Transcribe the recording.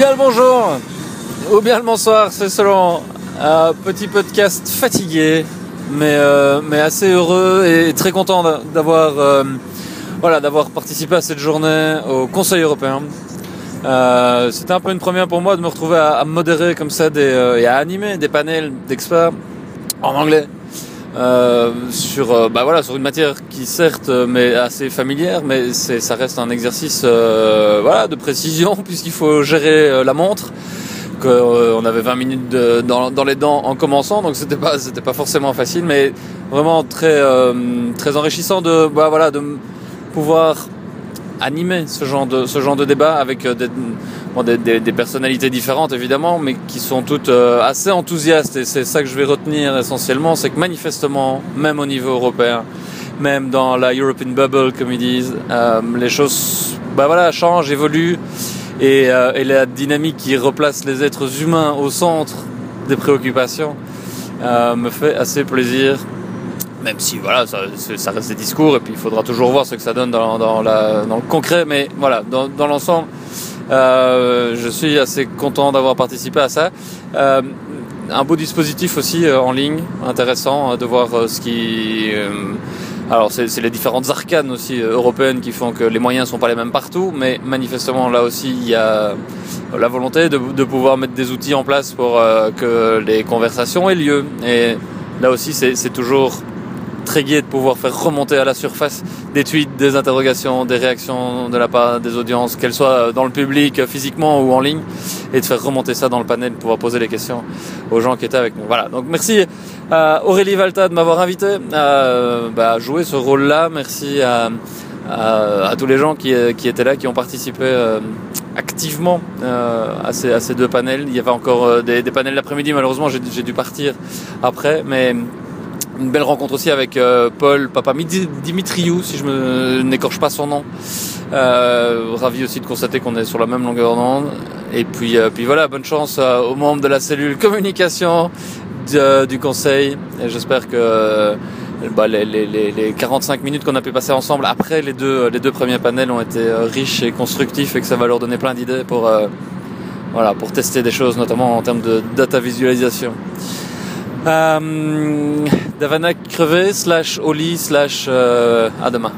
bien le bonjour ou bien le bonsoir, c'est selon un petit podcast fatigué, mais, euh, mais assez heureux et très content d'avoir euh, voilà, participé à cette journée au Conseil européen. Euh, C'était un peu une première pour moi de me retrouver à, modérer comme ça et à animer des panels d'experts en anglais. Euh, sur euh, bah voilà sur une matière qui certes mais assez familière mais c'est ça reste un exercice euh, voilà de précision puisqu'il faut gérer la montre que on avait 20 minutes dans, dans, les dents en commençant donc c'était pas c'était pas forcément facile mais vraiment très très enrichissant de bah voilà de pouvoir animer ce genre de ce genre de débat avec des, bon, des, des, personnalités différentes évidemment, mais qui sont toutes euh, assez enthousiastes. Et c'est ça que je vais retenir essentiellement, c'est que manifestement, même au niveau européen, même dans la European Bubble, comme ils disent, euh, les choses, bah voilà, changent, évoluent, et, euh, la dynamique qui replace les êtres humains au centre des préoccupations euh, me fait assez plaisir même si voilà ça, ça, reste des discours et puis il faudra toujours voir ce que ça donne dans, dans, la, dans le concret mais voilà dans, dans l'ensemble euh, je suis assez content d'avoir participé à ça. Euh, un beau dispositif aussi euh, en ligne intéressant de voir euh, ce qui euh, alors c'est les différentes arcanes aussi européennes qui font que les moyens sont pas les mêmes partout mais manifestement là aussi il y a la volonté de, de pouvoir mettre des outils en place pour que les conversations aient lieu. Et là aussi c'est toujours très gai de pouvoir faire remonter à la surface des tweets, des interrogations, des réactions de la part des audiences, qu'elles soient dans le public, physiquement ou en ligne, et de faire remonter ça dans le panel, de pouvoir poser les questions aux gens qui étaient avec nous. Voilà, donc merci à Aurélie Valta de m'avoir invité à, bah, jouer ce rôle-là. Merci à, à, à, tous les gens qui, qui, étaient là, qui ont participé euh, activement euh, à, ces, à, deux panels. Il y avait encore euh, des, des panels l'après-midi, malheureusement j'ai dû partir après, mais une belle rencontre aussi avec euh, Paul Papa Dimitriou, si je me n'écorche pas son nom. Euh, ravi aussi de constater qu'on est sur la même longueur d'onde. Et puis, euh, puis voilà, bonne chance euh, aux membres de la cellule communication du, euh, du conseil. J'espère que bah, les, les, les, 45 minutes qu'on a pu passer ensemble après les deux, les deux premiers panels ont été riches et constructifs et que ça va leur donner plein d'idées pour, voilà, pour tester des choses, notamment en termes de data visualisation. Euh, Davana crevé slash Oli slash euh, à demain.